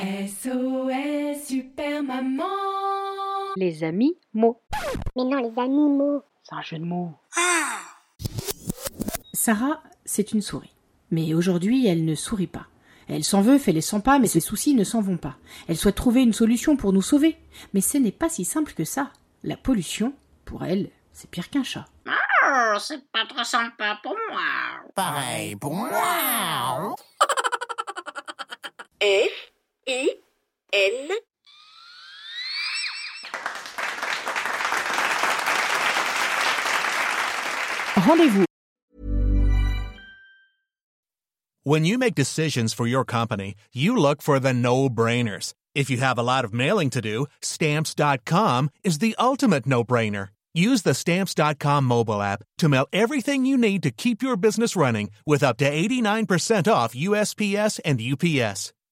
SOS Super Maman Les amis mots. Mais non, les animaux. C'est un jeu de mots. Sarah, c'est une souris. Mais aujourd'hui, elle ne sourit pas. Elle s'en veut, fait les 100 pas, mais ses soucis ne s'en vont pas. Elle souhaite trouver une solution pour nous sauver. Mais ce n'est pas si simple que ça. La pollution, pour elle, c'est pire qu'un chat. Oh, c'est pas très sympa pour moi. Pareil pour moi. F I N Rendez-vous When you make decisions for your company, you look for the no-brainers. If you have a lot of mailing to do, stamps.com is the ultimate no-brainer. Use the stamps.com mobile app to mail everything you need to keep your business running with up to 89% off USPS and UPS.